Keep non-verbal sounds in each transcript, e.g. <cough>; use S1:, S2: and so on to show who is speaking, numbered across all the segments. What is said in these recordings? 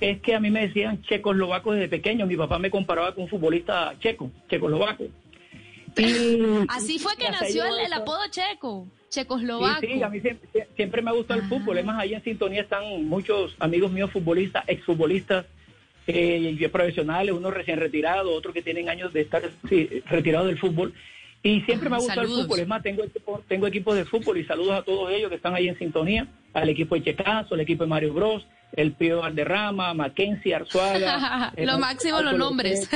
S1: es que a mí me decían checoslovaco desde pequeño. Mi papá me comparaba con un futbolista checo, checoslovaco.
S2: Así fue que nació el, apodo checo, checoslovaco.
S1: Sí, a mí siempre, me ha gustado el ah. fútbol. Es más, ahí en sintonía están muchos amigos míos futbolistas, exfutbolistas, eh, profesionales, unos recién retirados, otros que tienen años de estar retirados del fútbol. Y siempre me ha gustado el fútbol. Es más, tengo, tengo equipos de fútbol y saludos a todos ellos que están ahí en sintonía, al equipo de Checazo, al equipo de Mario Bros, el Pío Valderrama, Mackenzie, Arzuaga. <laughs>
S2: Lo máximo los nombres.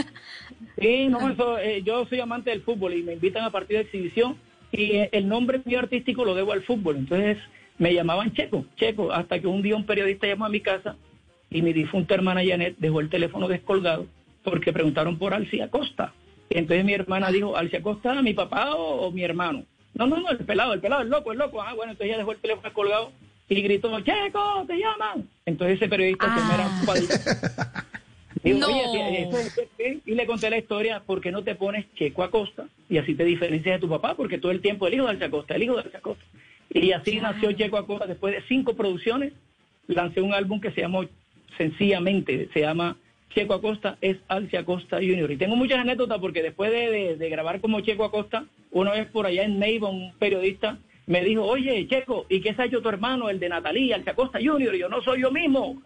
S1: Sí, no, <laughs> eso, eh, yo soy amante del fútbol y me invitan a partir de exhibición y eh, el nombre mío artístico lo debo al fútbol. Entonces me llamaban Checo, Checo, hasta que un día un periodista llamó a mi casa y mi difunta hermana Janet dejó el teléfono descolgado porque preguntaron por Alcia Costa. Entonces mi hermana dijo, ¿Alcia Costa, mi papá o, mi hermano? No, no, no, el pelado, el pelado, el loco, el loco. Ah, bueno, entonces ella dejó el teléfono descolgado y gritó, Checo, te llaman. Entonces ese periodista que me era un ah. <laughs> y le conté la historia, ¿por qué no te pones Checo Acosta? Y así te diferencias de tu papá, porque todo el tiempo el hijo de Alcia Acosta, el hijo de Alcia Acosta. Y así nació Checo Acosta después de cinco producciones. Lancé un álbum que se llamó sencillamente, se llama Checo Acosta, es Alcia Acosta Junior. Y tengo muchas anécdotas porque después de, de grabar como Checo Acosta, una vez por allá en Neiva, un periodista me dijo, oye, Checo, ¿y qué se ha hecho tu hermano, el de Natalia, el Chacosta Junior? Y yo, no soy yo mismo.